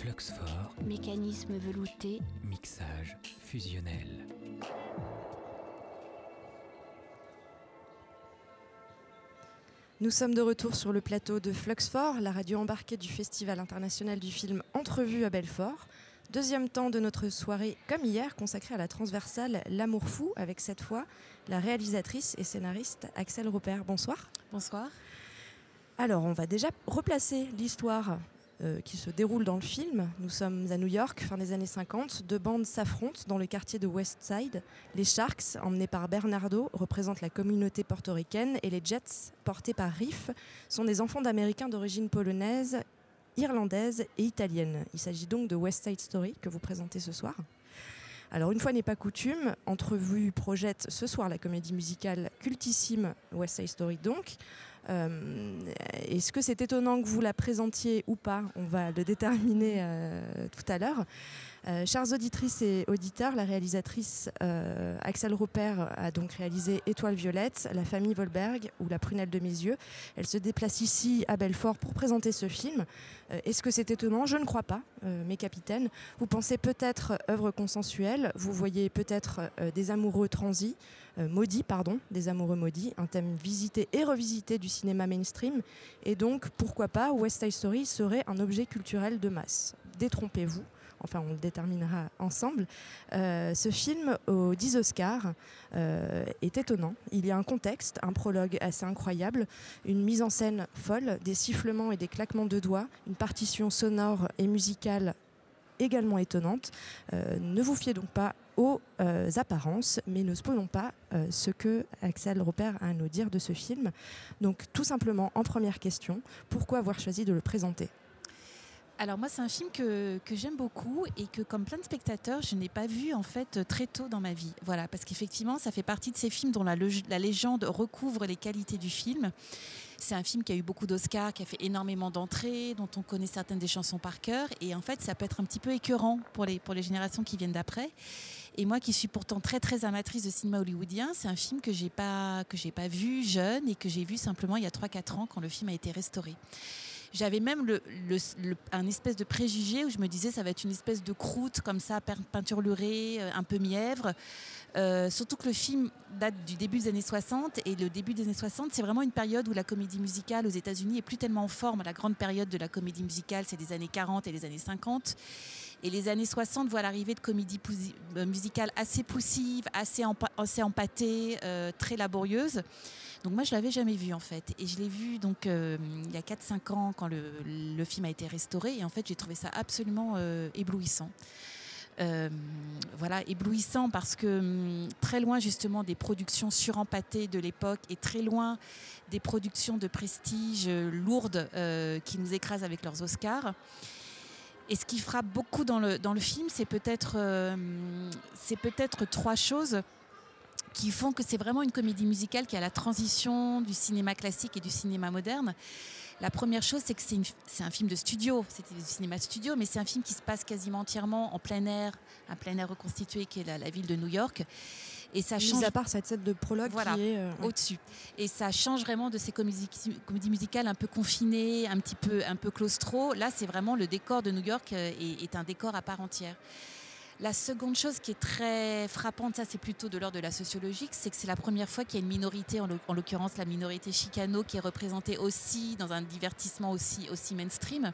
Fluxfort, Mécanisme velouté, mixage fusionnel. Nous sommes de retour sur le plateau de Fluxfort, la radio embarquée du Festival international du film Entrevue à Belfort. Deuxième temps de notre soirée, comme hier, consacrée à la transversale L'amour fou, avec cette fois la réalisatrice et scénariste Axel Robert. Bonsoir. Bonsoir. Alors, on va déjà replacer l'histoire euh, qui se déroule dans le film. Nous sommes à New York, fin des années 50. Deux bandes s'affrontent dans le quartier de West Side. Les Sharks, emmenés par Bernardo, représentent la communauté portoricaine et les Jets, portés par Riff, sont des enfants d'Américains d'origine polonaise, irlandaise et italienne. Il s'agit donc de West Side Story que vous présentez ce soir. Alors une fois n'est pas coutume, Entrevue projette ce soir la comédie musicale cultissime West Side Story donc. Euh, Est-ce que c'est étonnant que vous la présentiez ou pas? On va le déterminer euh, tout à l'heure. Euh, chères auditrices et auditeurs, la réalisatrice euh, Axel Roper a donc réalisé Étoile violette, La famille Volberg ou La prunelle de mes yeux. Elle se déplace ici à Belfort pour présenter ce film. Euh, Est-ce que c'est étonnant? Je ne crois pas, mes capitaines. Vous pensez peut-être œuvre consensuelle, vous voyez peut-être des amoureux transis, maudits, pardon, des amoureux maudits, un thème visité et revisité du cinéma mainstream. Et donc, pourquoi pas, West Side Story serait un objet culturel de masse. Détrompez-vous enfin on le déterminera ensemble. Euh, ce film aux 10 Oscars euh, est étonnant. Il y a un contexte, un prologue assez incroyable, une mise en scène folle, des sifflements et des claquements de doigts, une partition sonore et musicale également étonnante. Euh, ne vous fiez donc pas aux apparences, mais ne spoilons pas ce que Axel a à nous dire de ce film. Donc tout simplement, en première question, pourquoi avoir choisi de le présenter? Alors moi, c'est un film que, que j'aime beaucoup et que, comme plein de spectateurs, je n'ai pas vu en fait très tôt dans ma vie. Voilà, parce qu'effectivement, ça fait partie de ces films dont la, légende recouvre les qualités du film. C'est un film qui a eu beaucoup d'Oscars, qui a fait énormément d'entrées, dont on connaît certaines des chansons par cœur. Et en fait, ça peut être un petit peu écœurant pour les, pour les générations qui viennent d'après. Et moi, qui suis pourtant très très amatrice de cinéma hollywoodien, c'est un film que j'ai pas pas vu jeune et que j'ai vu simplement il y a 3-4 ans quand le film a été restauré. J'avais même un espèce de préjugé où je me disais ça va être une espèce de croûte comme ça, pein- peinturlurée, euh, un peu mièvre. Euh, surtout que le film date du début des années 60 et le début des années 60, c'est vraiment une période où la comédie musicale aux États-Unis est plus tellement en forme. La grande période de la comédie musicale, c'est les années 40 et les années 50. Et les années 60 voient l'arrivée de comédies euh, musicales assez poussives, assez, assez empâtées, très laborieuses. Donc moi, je l'avais jamais vu en fait. Et je l'ai vu donc euh, il y a 4-5 ans quand le, le film a été restauré. Et en fait, j'ai trouvé ça absolument euh, éblouissant. Euh, voilà, éblouissant parce que hum, très loin justement des productions surempâtées de l'époque et très loin des productions de prestige lourdes qui nous écrasent avec leurs Oscars. Et ce qui frappe beaucoup dans le, dans le film, c'est peut-être c'est peut-être trois choses qui font que c'est vraiment une comédie musicale qui a la transition du cinéma classique et du cinéma moderne. La première chose, c'est que c'est un film de studio, c'était du cinéma studio, mais c'est un film qui se passe quasiment entièrement en plein air, un plein air reconstitué qui est la, la ville de New York. Et ça change Mis à part cette scène de prologue Voilà. qui est... euh, au-dessus. Et ça change vraiment de ces comédies, comédies musicales un peu confinées, un petit peu, un peu claustro. Là, c'est vraiment le décor de New York euh, est, est un décor à part entière. La seconde chose qui est très frappante, ça c'est plutôt de l'ordre de la sociologique, c'est que c'est la première fois qu'il y a une minorité, en l'oc- en l'occurrence la minorité chicano, qui est représentée aussi dans un divertissement aussi, mainstream.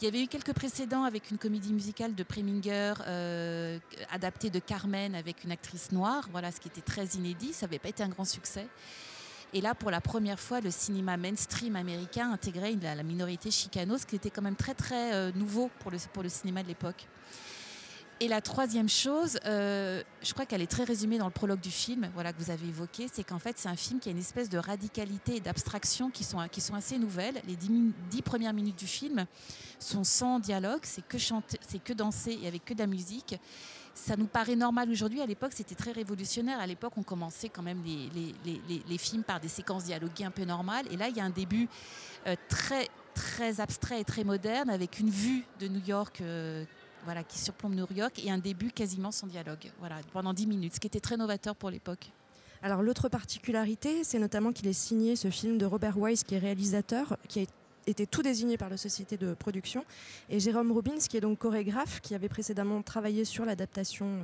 Il y avait eu quelques précédents avec une comédie musicale de Preminger, euh, adaptée de Carmen avec une actrice noire, voilà ce qui était très inédit, ça n'avait pas été un grand succès. Et là, pour la première fois, le cinéma mainstream américain intégrait la, minorité chicano, ce qui était quand même très très euh, nouveau pour le cinéma de l'époque. Et la troisième chose, euh, je crois qu'elle est très résumée dans le prologue du film, voilà que vous avez évoqué, c'est qu'en fait c'est un film qui a une espèce de radicalité et d'abstraction qui sont, qui sont assez nouvelles. Les dix, premières minutes du film sont sans dialogue, c'est que chanter, c'est que danser et avec que de la musique. Ça nous paraît normal aujourd'hui. À l'époque, c'était très révolutionnaire. À l'époque, on commençait quand même les, les- les films par des séquences dialoguées un peu normales. Et là, il y a un début euh, très très abstrait et très moderne avec une vue de New York. euh, voilà, qui surplombe York et un début quasiment sans dialogue, voilà, pendant 10 minutes, ce qui était très novateur pour l'époque. Alors l'autre particularité, c'est notamment qu'il est signé ce film de Robert Wise, qui est réalisateur, qui est été tout désigné par la société de production. Et Jérôme Robbins, qui est donc chorégraphe, qui avait précédemment travaillé sur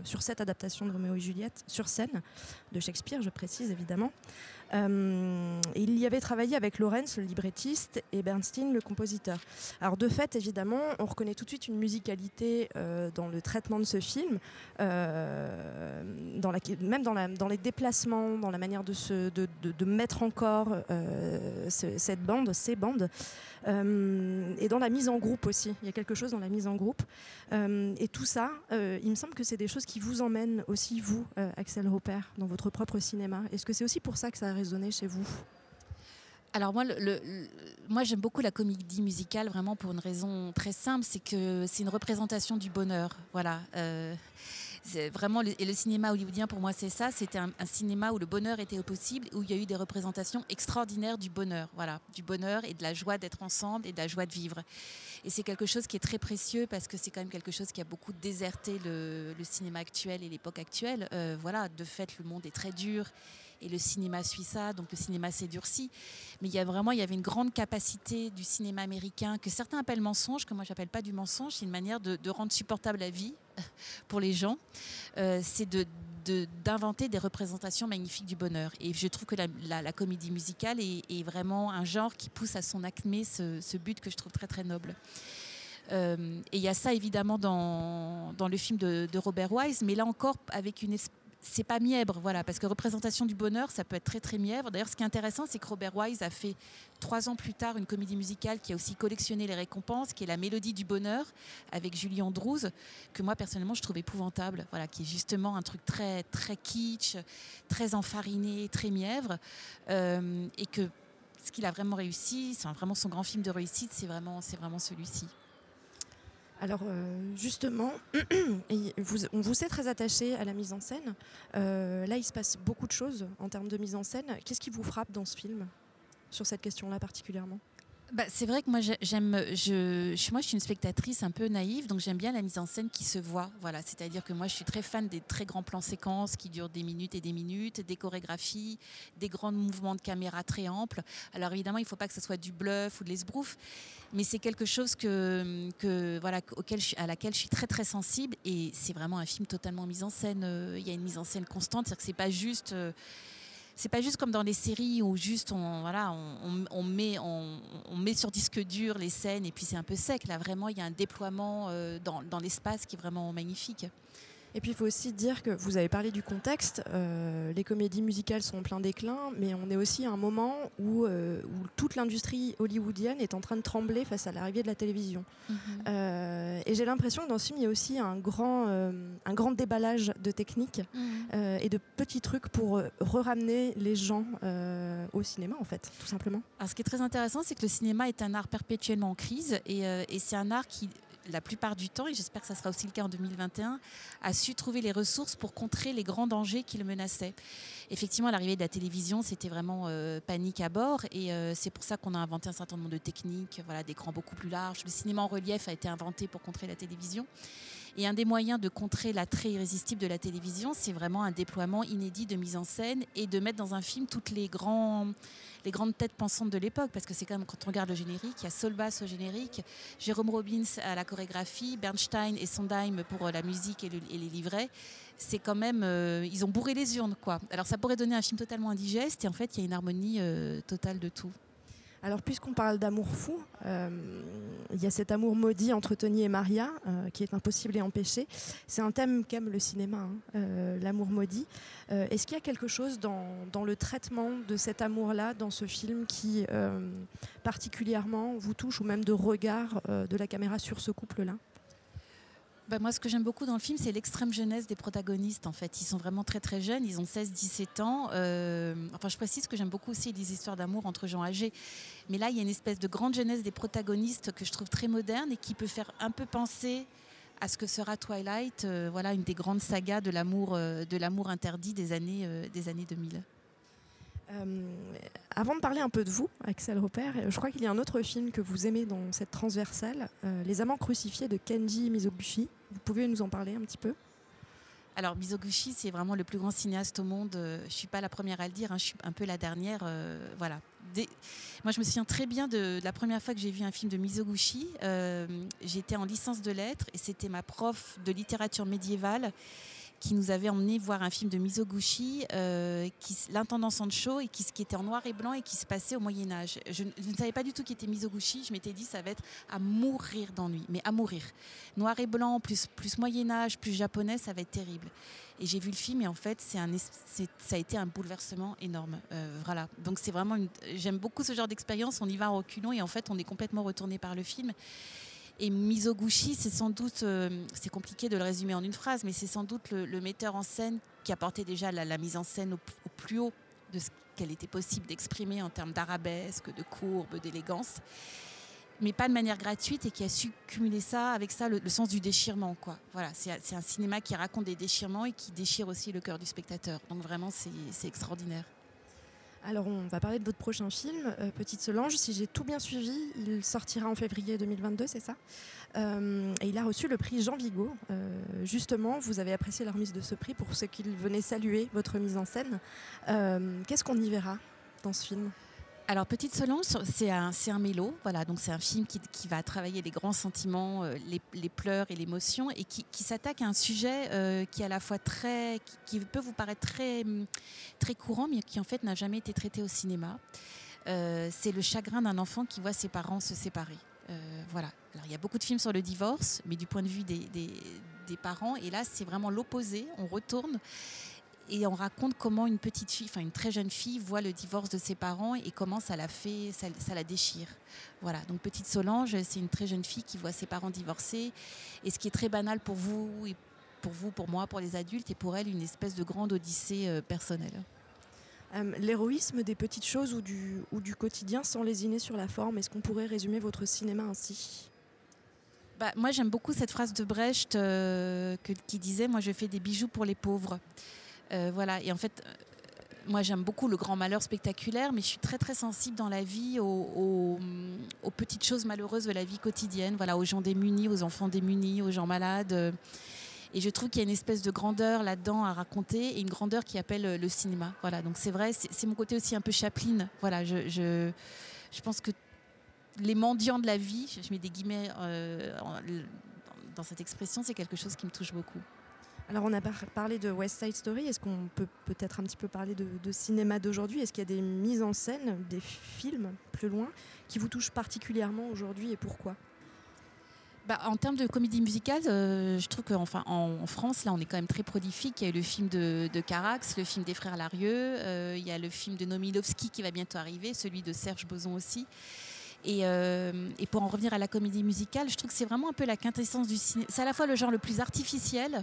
sur cette adaptation de Roméo et Juliette sur scène de Shakespeare, je précise évidemment. Euh, il y avait travaillé avec Lorenz, le librettiste, et Bernstein, le compositeur. Alors de fait, évidemment, on reconnaît tout de suite une musicalité euh, dans le traitement de ce film, euh, même dans, les déplacements, dans la manière de, mettre encore ce, cette bande, ces bandes. Et dans la mise en groupe aussi. Il y a quelque chose dans la mise en groupe. Et tout ça, il me semble que c'est des choses qui vous emmènent aussi, vous, Axel Roper, dans votre propre cinéma. Est-ce que c'est aussi pour ça que ça a chez vous alors moi, le, le, moi j'aime beaucoup la comédie musicale vraiment pour une raison très simple, c'est que c'est une représentation du bonheur. Voilà. Euh, vraiment, et le cinéma hollywoodien, pour moi, c'est ça. C'était un, cinéma où le bonheur était possible, où il y a eu des représentations extraordinaires du bonheur. Voilà, du bonheur et de la joie d'être ensemble et de la joie de vivre. Et c'est quelque chose qui est très précieux parce que c'est quand même quelque chose qui a beaucoup déserté le, le cinéma actuel et l'époque actuelle. Euh, voilà, de fait, le monde est très dur et le cinéma suit ça, donc le cinéma s'est durci. Mais il y a vraiment, il y avait une grande capacité du cinéma américain que certains appellent mensonge, que moi j'appelle pas du mensonge, c'est une manière de, rendre supportable la vie pour les gens. Euh, c'est de d'inventer de, des représentations magnifiques du bonheur. Et je trouve que la, comédie musicale est, vraiment un genre qui pousse à son acmé ce, ce but que je trouve très très noble. Euh, et il y a ça évidemment dans, dans le film de, de Robert Wise, mais là encore avec une espèce c'est pas mièvre, voilà, parce que représentation du bonheur, ça peut être très très mièvre. D'ailleurs, ce qui est intéressant, c'est que Robert Wise a fait trois ans plus tard une comédie musicale qui a aussi collectionné les récompenses, qui est La Mélodie du bonheur avec Julie Andrews, que moi personnellement je trouve épouvantable, voilà, qui est justement un truc très très kitsch, très enfariné, très mièvre, euh, et que ce qu'il a vraiment réussi, c'est vraiment son grand film de réussite, c'est vraiment c'est vraiment celui-ci. Alors euh, justement, on vous sait très attaché à la mise en scène. Euh, là, il se passe beaucoup de choses en termes de mise en scène. Qu'est-ce qui vous frappe dans ce film sur cette question-là particulièrement? Bah, c'est vrai que moi j'aime, je, moi je suis une spectatrice un peu naïve, donc j'aime bien la mise en scène qui se voit. Voilà, c'est-à-dire que moi je suis très fan des très grands plans séquences qui durent des minutes et des minutes, des chorégraphies, des grands mouvements de caméra très amples. Alors évidemment, il ne faut pas que ce soit du bluff ou de l'esbrouf, mais c'est quelque chose auquel à laquelle je suis très très sensible et c'est vraiment un film totalement mis en scène. Il y a une mise en scène constante, c'est-à-dire que c'est pas juste c'est pas juste comme dans les séries où juste on voilà on, met on, met sur disque dur les scènes et puis c'est un peu sec là vraiment il y a un déploiement euh, dans l'espace qui est vraiment magnifique. Et puis il faut aussi dire que vous avez parlé du contexte, euh, les comédies musicales sont en plein déclin, mais on est aussi à un moment où, euh, où toute l'industrie hollywoodienne est en train de trembler face à l'arrivée de la télévision. Mm -hmm. euh, et j'ai l'impression que dans ce film, il y a aussi un grand, un grand déballage de techniques mm -hmm. et de petits trucs pour re-ramener les gens au cinéma, en fait, tout simplement. Alors ce qui est très intéressant, c'est que le cinéma est un art perpétuellement en crise et, et c'est un art qui la plupart du temps, et j'espère que ça sera aussi le cas en 2021, a su trouver les ressources pour contrer les grands dangers qui le menaçaient. Effectivement, à l'arrivée de la télévision, c'était vraiment euh, panique à bord, et euh, c'est pour ça qu'on a inventé un certain nombre de techniques, voilà, d'écrans beaucoup plus larges. Le cinéma en relief a été inventé pour contrer la télévision. Et un des moyens de contrer l'attrait irrésistible de la télévision, c'est vraiment un déploiement inédit de mise en scène et de mettre dans un film toutes les, les grandes têtes pensantes de l'époque. Parce que c'est quand même, quand on regarde le générique, il y a Solbass au générique, Jérôme Robbins à la chorégraphie, Bernstein et Sondheim pour la musique et les livrets. C'est quand même. Euh, ils ont bourré les urnes, quoi. Alors ça pourrait donner un film totalement indigeste, et en fait, il y a une harmonie euh, totale de tout. Alors, puisqu'on parle d'amour fou, euh, il y a cet amour maudit entre Tony et Maria, euh, qui est impossible et empêché. C'est un thème qu'aime le cinéma, hein, euh, l'amour maudit. Est-ce qu'il y a quelque chose dans, dans, le traitement de cet amour-là, dans ce film, qui particulièrement vous touche, ou même de regard de la caméra sur ce couple-là? Bah moi, ce que j'aime beaucoup dans le film, c'est l'extrême jeunesse des protagonistes. En fait, ils sont vraiment très très jeunes. Ils ont 16-17 ans. Euh, enfin, je précise que j'aime beaucoup aussi des histoires d'amour entre gens âgés. Mais là, il y a une espèce de grande jeunesse des protagonistes que je trouve très moderne et qui peut faire un peu penser à ce que sera Twilight. Euh, voilà, une des grandes sagas de l'amour euh, de l'amour interdit des années des années 2000. Euh, avant de parler un peu de vous, Axel Roper, je crois qu'il y a un autre film que vous aimez dans cette transversale, euh, Les Amants crucifiés de Kenji Mizoguchi. Vous pouvez nous en parler un petit peu? Alors Mizoguchi, c'est vraiment le plus grand cinéaste au monde. Je suis pas la première à le dire, hein, je suis un peu la dernière. Euh, voilà, moi, je me souviens très bien de, la première fois que j'ai vu un film de Mizoguchi. Euh, j'étais en licence de lettres et c'était ma prof de littérature médiévale qui nous avait emmené voir un film de Mizoguchi, euh, l'intendant Sancho, et qui, était en noir et blanc et qui se passait au Moyen Âge. Je, ne savais pas du tout qui était Mizoguchi. Je m'étais dit ça va être à mourir d'ennui, mais à mourir. Noir et blanc plus Moyen Âge plus japonais, ça va être terrible. Et j'ai vu le film et en fait, ça a été un bouleversement énorme. Euh, voilà. Donc c'est vraiment, j'aime beaucoup ce genre d'expérience. On y va en reculons et en fait, on est complètement retourné par le film. Et Mizoguchi, c'est sans doute, euh, c'est compliqué de le résumer en une phrase, mais c'est sans doute le, metteur en scène qui apportait déjà la, mise en scène au, plus haut de ce qu'elle était possible d'exprimer en termes d'arabesque, de courbe, d'élégance, mais pas de manière gratuite et qui a su cumuler ça avec ça le, sens du déchirement. Quoi. Voilà, c'est un cinéma qui raconte des déchirements et qui déchire aussi le cœur du spectateur. Donc vraiment, c'est extraordinaire. Alors, on va parler de votre prochain film, euh, Petite Solange. Si j'ai tout bien suivi, il sortira en février 2022, c'est ça euh, Et il a reçu le prix Jean Vigo. Euh, justement, vous avez apprécié la remise de ce prix pour ce qu'il venait saluer votre mise en scène. Qu'est-ce qu'on y verra dans ce film? Alors Petite Solange, c'est un, un mélo, voilà, donc c'est un film qui, va travailler les grands sentiments, euh, les, pleurs et l'émotion, et qui, s'attaque à un sujet euh, qui à la fois très, qui, peut vous paraître très, très courant, mais qui en fait n'a jamais été traité au cinéma. Euh, c'est le chagrin d'un enfant qui voit ses parents se séparer. voilà. Alors il y a beaucoup de films sur le divorce, mais du point de vue des, des parents, et là c'est vraiment l'opposé. On retourne et on raconte comment une petite fille, enfin une très jeune fille, voit le divorce de ses parents et comment ça la fait, ça, la déchire. Voilà. Donc petite Solange, c'est une très jeune fille qui voit ses parents divorcer, et ce qui est très banal pour vous, et pour vous, pour moi, pour les adultes, et pour elle une espèce de grande odyssée euh, personnelle. Euh, l'héroïsme des petites choses ou du, ou du quotidien sans lésiner sur la forme, est-ce qu'on pourrait résumer votre cinéma ainsi? Bah, moi, j'aime beaucoup cette phrase de Brecht euh, qui disait Moi, je fais des bijoux pour les pauvres. Euh, voilà. Et en fait, euh, moi j'aime beaucoup le grand malheur spectaculaire, mais je suis très très sensible dans la vie aux, petites choses malheureuses de la vie quotidienne, voilà, aux gens démunis, aux enfants démunis, aux gens malades. Et je trouve qu'il y a une espèce de grandeur là-dedans à raconter et une grandeur qui appelle le cinéma. Voilà, donc c'est vrai, c'est mon côté aussi un peu Chaplin. Voilà, je, je, pense que les mendiants de la vie, je mets des guillemets euh, dans cette expression, c'est quelque chose qui me touche beaucoup. Alors on a parlé de West Side Story, est-ce qu'on peut peut-être un petit peu parler de, cinéma d'aujourd'hui? Est-ce qu'il y a des mises en scène, des films plus loin, qui vous touchent particulièrement aujourd'hui et pourquoi? Bah, en termes de comédie musicale, euh, je trouve qu'en en, France, là, on est quand même très prolifique. Il y a eu le film de, Carax, le film des frères Larieux, euh, il y a le film de Nomilovski qui va bientôt arriver, celui de Serge Boson aussi. Euh, et, pour en revenir à la comédie musicale, je trouve que c'est vraiment un peu la quintessence du cinéma. C'est à la fois le genre le plus artificiel,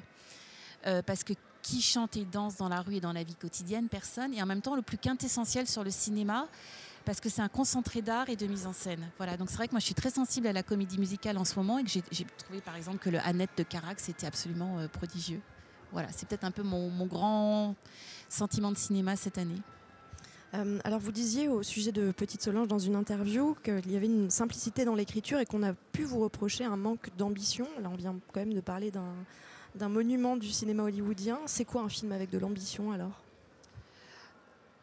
euh, parce que qui chante et danse dans la rue et dans la vie quotidienne Personne. Et en même temps, le plus quintessentiel sur le cinéma, parce que c'est un concentré d'art et de mise en scène. Voilà, donc c'est vrai que moi je suis très sensible à la comédie musicale en ce moment et que j'ai trouvé par exemple que le Annette de Carax était absolument euh, prodigieux. Voilà, c'est peut-être un peu mon, grand sentiment de cinéma cette année. Euh, alors vous disiez au sujet de Petite Solange dans une interview qu'il y avait une simplicité dans l'écriture et qu'on a pu vous reprocher un manque d'ambition. Là on vient quand même de parler d'un d'un monument du cinéma hollywoodien. C'est quoi un film avec de l'ambition alors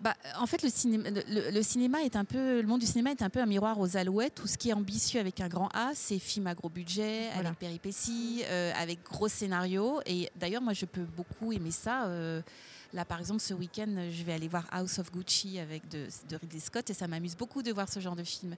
bah, en fait, le cinéma, le, cinéma est un peu, le monde du cinéma est un peu un miroir aux alouettes. Tout ce qui est ambitieux avec un grand A, c'est film à gros budget, avec péripéties, euh, avec gros scénarios. Et d'ailleurs, moi, je peux beaucoup aimer ça. Euh, Là, par exemple, ce week-end, je vais aller voir House of Gucci avec de, Ridley Scott et ça m'amuse beaucoup de voir ce genre de film.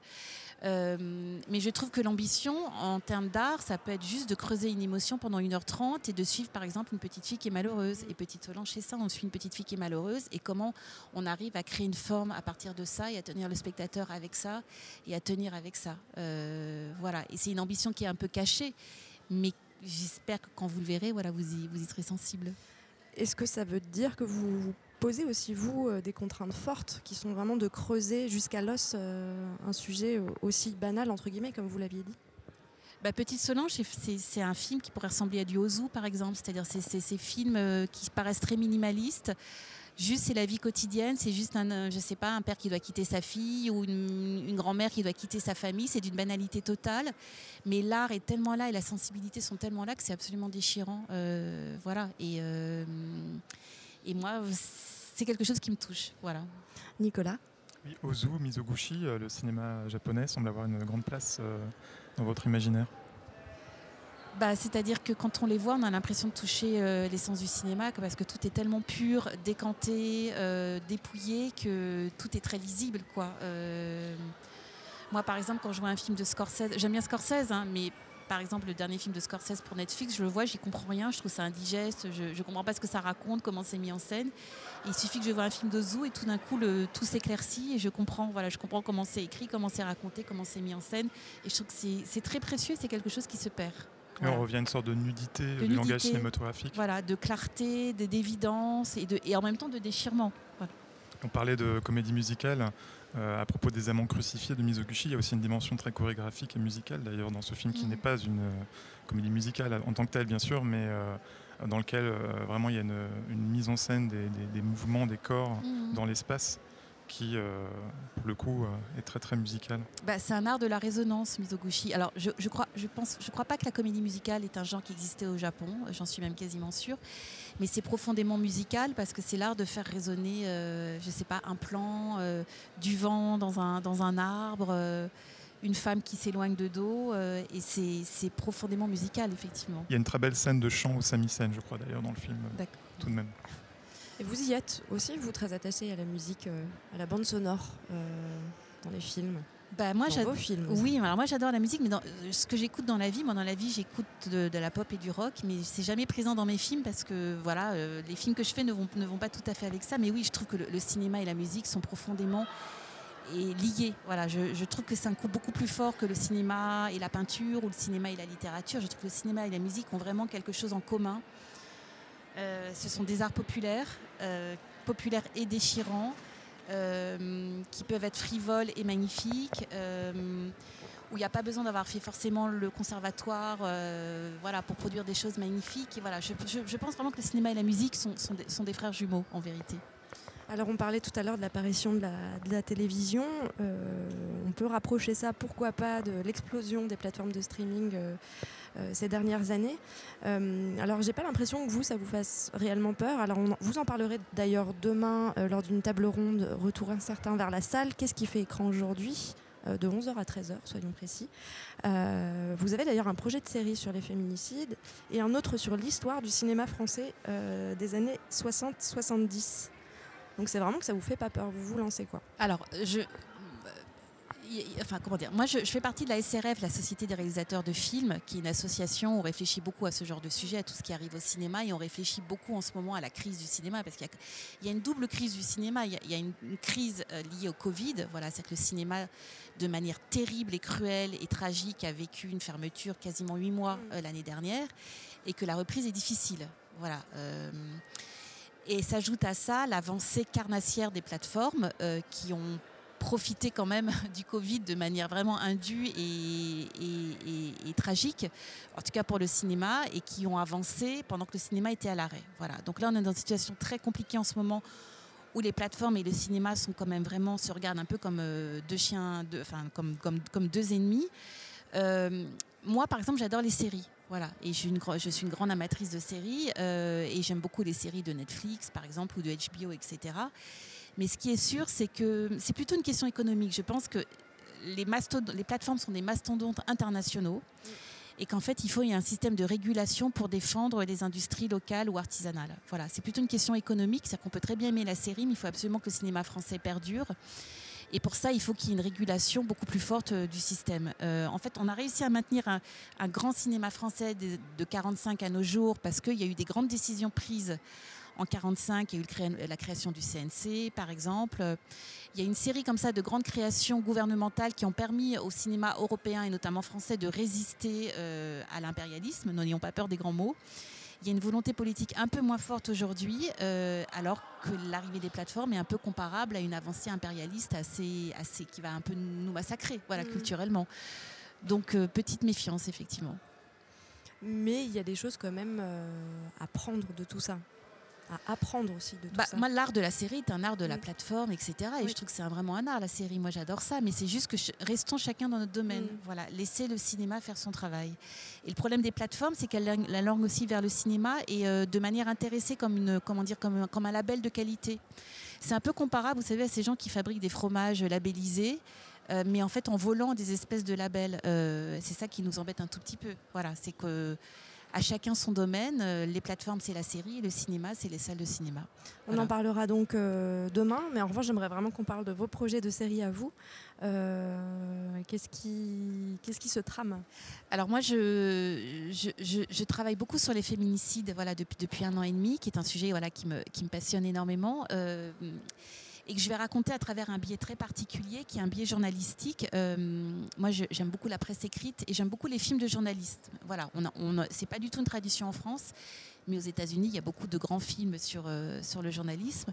Euh, mais je trouve que l'ambition, en termes d'art, ça peut être juste de creuser une émotion pendant 1h30 et de suivre, par exemple, une petite fille qui est malheureuse. Et Petite Solange, c'est ça, on suit une petite fille qui est malheureuse et comment on arrive à créer une forme à partir de ça et à tenir le spectateur avec ça et à tenir avec ça. Euh, voilà. Et c'est une ambition qui est un peu cachée, mais j'espère que quand vous le verrez, voilà, vous vous y serez sensible. Est-ce que ça veut dire que vous, posez aussi, vous, euh, des contraintes fortes qui sont vraiment de creuser jusqu'à l'os euh, un sujet aussi banal, entre guillemets, comme vous l'aviez dit bah, Petite Solange, c'est un film qui pourrait ressembler à du Ozu, par exemple. C'est-à-dire c'est ces films euh, qui paraissent très minimalistes, juste c'est la vie quotidienne, c'est juste un, je sais pas, un père qui doit quitter sa fille ou une, grand-mère qui doit quitter sa famille, c'est d'une banalité totale. Mais l'art est tellement là et la sensibilité sont tellement là que c'est absolument déchirant. Voilà. Et, et moi, c'est quelque chose qui me touche. Voilà. Nicolas Oui, Ozu, Mizoguchi, euh, le cinéma japonais semble avoir une grande place euh, dans votre imaginaire. Bah, C'est-à-dire que quand on les voit, on a l'impression de toucher euh, l'essence du cinéma, parce que tout est tellement pur, décanté, euh, dépouillé, que tout est très lisible. Quoi. Euh, moi, par exemple, quand je vois un film de Scorsese, j'aime bien Scorsese, hein, mais par exemple, le dernier film de Scorsese pour Netflix, je le vois, j'y comprends rien, je trouve ça indigeste, je ne comprends pas ce que ça raconte, comment c'est mis en scène. Et il suffit que je vois un film de Zoo et tout d'un coup, le, tout s'éclaircit et je comprends, voilà, je comprends comment c'est écrit, comment c'est raconté, comment c'est mis en scène. Et je trouve que c'est- très précieux, c'est quelque chose qui se perd. Et Voilà. on revient à une sorte de nudité De du langage cinématographique. Voilà, de clarté, de- d'évidence et, de, et en même temps de déchirement. Voilà. On parlait de comédie musicale. Euh, à propos des amants crucifiés de Mizoguchi, il y a aussi une dimension très chorégraphique et musicale d'ailleurs dans ce film qui Mhm. n'est pas une euh, comédie musicale en tant que telle bien sûr, mais euh, dans lequel vraiment il y a une, une mise en scène des, des- des mouvements des corps Mhm. dans l'espace qui, euh, pour le coup, euh, est très très musical. Bah, c'est un art de la résonance, Mizoguchi. Alors, je, je crois, je pense, je crois pas que la comédie musicale est un genre qui existait au Japon. J'en suis même quasiment sûre. Mais c'est profondément musical parce que c'est l'art de faire résonner, euh, je sais pas, un plan, euh, du vent dans un dans un arbre, euh, une femme qui s'éloigne de dos, euh, et c'est c'est profondément musical, effectivement. Il y a une très belle scène de chant au samisen, je crois d'ailleurs, dans le film, D'accord. tout de même. Et vous y êtes aussi, vous, très attaché à la musique, euh, à la bande sonore euh, dans les films, Bah, moi, dans j'ad- vos films aussi. Oui, alors moi j'adore la musique, mais dans, euh, ce que j'écoute dans la vie, moi dans la vie j'écoute de, de la pop et du rock, mais c'est jamais présent dans mes films parce que voilà, euh, les films que je fais ne vont, ne vont pas tout à fait avec ça. Mais oui, je trouve que le, le cinéma et la musique sont profondément et liés. Voilà, je, je trouve que c'est un coup beaucoup plus fort que le cinéma et la peinture ou le cinéma et la littérature. Je trouve que le cinéma et la musique ont vraiment quelque chose en commun. Euh, ce sont des arts populaires, euh, populaires et déchirants, qui peuvent être frivoles et magnifiques, euh, où il n'y a pas besoin d'avoir fait forcément le conservatoire euh, voilà, pour produire des choses magnifiques. Et voilà, je, pense vraiment que le cinéma et la musique sont des frères jumeaux, en vérité. Alors on parlait tout à l'heure de l'apparition de la, télévision. Euh, on peut rapprocher ça, pourquoi pas, de l'explosion des plateformes de streaming euh, euh, ces dernières années. Alors j'ai pas l'impression que vous, ça vous fasse réellement peur. Alors on- vous en parlerez d'ailleurs demain lors d'une table ronde Retour incertain vers la salle. Qu'est-ce qui fait écran aujourd'hui de 11h à 13h, soyons précis. Vous avez d'ailleurs un projet de série sur les féminicides et un autre sur l'histoire du cinéma français des années 60-70. Donc c'est vraiment que ça vous fait pas peur, vous vous lancez quoi. Alors, je. euh, Enfin, comment dire? Moi, je, je fais partie de la SRF, la Société des réalisateurs de films, qui est une association où on réfléchit beaucoup à ce genre de sujet, à tout ce qui arrive au cinéma, et on réfléchit beaucoup en ce moment à la crise du cinéma, parce qu'il y a, il y a une double crise du cinéma. Il y a, il y a une, une crise euh, liée au Covid, voilà, c'est que le cinéma, de manière terrible et cruelle et tragique, a vécu une fermeture quasiment huit mois euh, l'année dernière, et que la reprise est difficile. Voilà. euh, et s'ajoute à ça l'avancée carnassière des plateformes euh, qui ont profité quand même du Covid de manière vraiment indue et, tragique, en tout cas pour le cinéma, et qui ont avancé pendant que le cinéma était à l'arrêt. Voilà. Donc là, on est dans une situation très compliquée en ce moment où les plateformes et le cinéma sont quand même vraiment se regardent un peu comme euh, deux chiens, deux- enfin comme, comme, comme deux ennemis. Euh, moi, par exemple, j'adore les séries. Voilà, et je suis une, grande amatrice de séries euh, et j'aime beaucoup les séries de Netflix, par exemple, ou de HBO, etc. Mais ce qui est sûr, c'est que c'est plutôt une question économique. Je pense que les plateformes sont des mastodontes internationaux et qu'en fait, il faut il y a un système de régulation pour défendre les industries locales ou artisanales. Voilà, c'est plutôt une question économique, c'est-à-dire qu'on peut très bien aimer la série, mais il faut absolument que le cinéma français perdure. Et pour ça, il faut qu'il y ait une régulation beaucoup plus forte euh, du système. Euh, en fait, on a réussi à maintenir un, grand cinéma français de, de 45 à nos jours parce qu'il y a eu des grandes décisions prises en 45, il y a eu la création du CNC, par exemple. Il y a une série comme ça de grandes créations gouvernementales qui ont permis au cinéma européen et notamment français de résister euh, à l'impérialisme. N'ayons pas peur des grands mots. Il y a une volonté politique un peu moins forte aujourd'hui, euh, alors que l'arrivée des plateformes est un peu comparable à une avancée impérialiste assez, assez, qui va un peu nous massacrer, voilà, Mhm. culturellement. Donc euh, petite méfiance, effectivement. Mais il y a des choses quand même euh, à prendre de tout ça. À apprendre aussi de tout Bah, ça. moi, l'art de la série est un art de la plateforme, etc. Et Oui. je trouve que c'est vraiment un art, la série. Moi, j'adore ça. Mais c'est juste que restons chacun dans notre domaine. Mm. Voilà, laissez le cinéma faire son travail. Et le problème des plateformes, c'est qu'elles la langue aussi vers le cinéma et euh, de manière intéressée comme, une, comment dire, comme un label de qualité. C'est un peu comparable, vous savez, à ces gens qui fabriquent des fromages labellisés. Euh, mais en fait en volant des espèces de labels. Euh, c'est ça qui nous embête un tout petit peu. Voilà, c'est que à chacun son domaine. Euh, les plateformes, c'est la série, le cinéma, c'est les salles de cinéma. On en parlera donc demain, mais en revanche, j'aimerais vraiment qu'on parle de vos projets de série à vous. qu'est-ce, qui, qu'est-ce qui se trame? Alors moi, je, je, je, travaille beaucoup sur les féminicides voilà, depuis, depuis un an et demi, qui est un sujet voilà, qui, me, qui me passionne énormément et que je vais raconter à travers un biais très particulier qui est un biais journalistique. Euh, moi, j'aime beaucoup la presse écrite et j'aime beaucoup les films de journalistes. Voilà, on, on c'est pas du tout une tradition en France, mais aux États-Unis, il y a beaucoup de grands films sur, euh, sur le journalisme.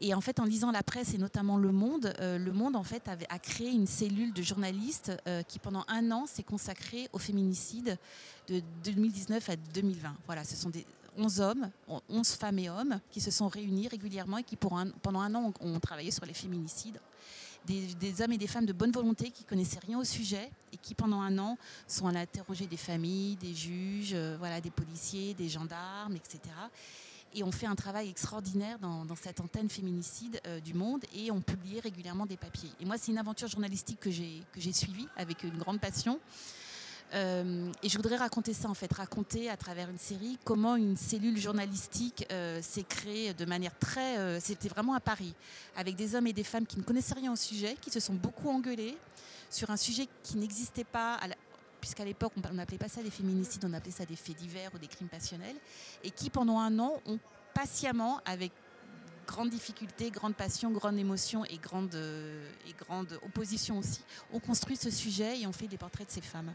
Et en fait, en lisant la presse et notamment Le Monde, euh, Le Monde en fait a créé une cellule de journalistes qui pendant un an s'est consacrée au féminicide de 2019 à 2020. Voilà, ce sont des, 11 hommes, 11 femmes et hommes qui se sont réunis régulièrement et qui pour pendant un an ont, travaillé sur les féminicides. Des, hommes et des femmes de bonne volonté qui connaissaient rien au sujet et qui pendant un an sont allés interroger des familles, des juges, euh, voilà, des policiers, des gendarmes, etc. Et on fait un travail extraordinaire dans, cette antenne féminicide euh, du monde et on publie régulièrement des papiers. Et moi, c'est une aventure journalistique que j'ai suivie avec une grande passion. Euh, et je voudrais raconter ça en fait, raconter à travers une série comment une cellule journalistique euh, s'est créée de manière très... Euh, c'était vraiment à Paris, avec des hommes et des femmes qui ne connaissaient rien au sujet, qui se sont beaucoup engueulés sur un sujet qui n'existait pas, puisqu'à l'époque on n'appelait pas ça des féminicides, on appelait ça des faits divers ou des crimes passionnels, et qui pendant un an ont patiemment, avec grande difficulté, grande passion, grande émotion et grande, et grande opposition aussi, ont construit ce sujet et ont fait des portraits de ces femmes.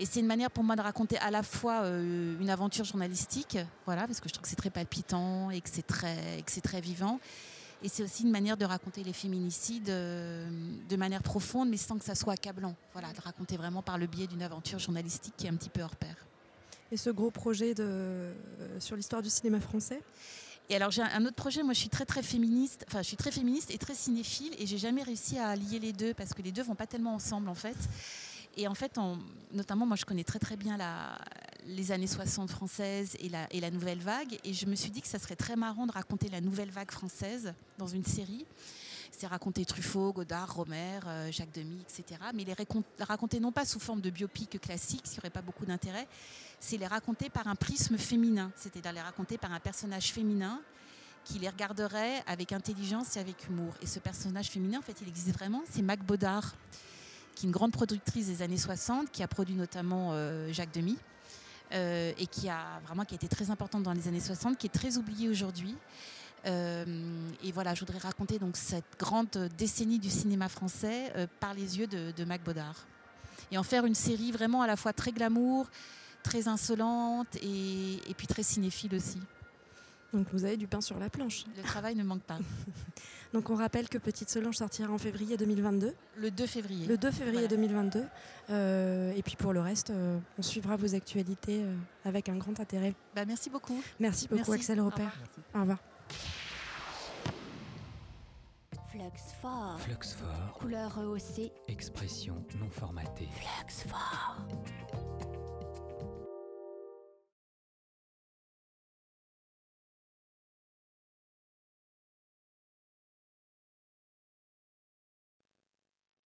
Et c'est une manière pour moi de raconter à la fois euh, une aventure journalistique, voilà, parce que je trouve que c'est très palpitant et que c'est très, que très vivant. Et c'est aussi une manière de raconter les féminicides euh, de manière profonde, mais sans que ça soit accablant. Voilà, de raconter vraiment par le biais d'une aventure journalistique qui est un petit peu hors pair. Et ce gros projet de, euh, sur l'histoire du cinéma français? Et alors j'ai un autre projet, moi je suis très très féministe, enfin je suis très féministe et très cinéphile et j'ai jamais réussi à lier les deux parce que les deux vont pas tellement ensemble en fait. Et en fait, notamment, moi, je connais très très bien les années 60 françaises et la, et la nouvelle vague. Et je me suis dit que ça serait très marrant de raconter la nouvelle vague française dans une série. C'est raconter Truffaut, Godard, Romer, euh, Jacques Demy, etc. Mais les raconter non pas sous forme de biopic classique, ce qui n'aurait pas beaucoup d'intérêt, c'est les raconter par un prisme féminin, c'est-à-dire les raconter par un personnage féminin qui les regarderait avec intelligence et avec humour. Et ce personnage féminin, en fait, il existe vraiment, c'est Mac Baudard qui est une grande productrice des années 60, qui a produit notamment euh, Jacques Demy. Euh, et qui a vraiment qui a été très importante dans les années 60, qui est très oubliée aujourd'hui. Euh, et voilà, je voudrais raconter donc cette grande décennie du cinéma français par les yeux de, Mac Baudard. Et en faire une série vraiment à la fois très glamour, très insolente et puis très cinéphile aussi. Donc vous avez du pain sur la planche. Le travail ne manque pas. Donc on rappelle que Petite Solange sortira en février 2022. Le 2 février. Le 2 février 2022. Euh, et puis pour le reste, euh, on suivra vos actualités euh, avec un grand intérêt. Bah, merci beaucoup. Merci beaucoup Axel Repère. Au revoir. Flux fort. Flux fort. Couleur rehaussée. Expression non formatée. Flux fort.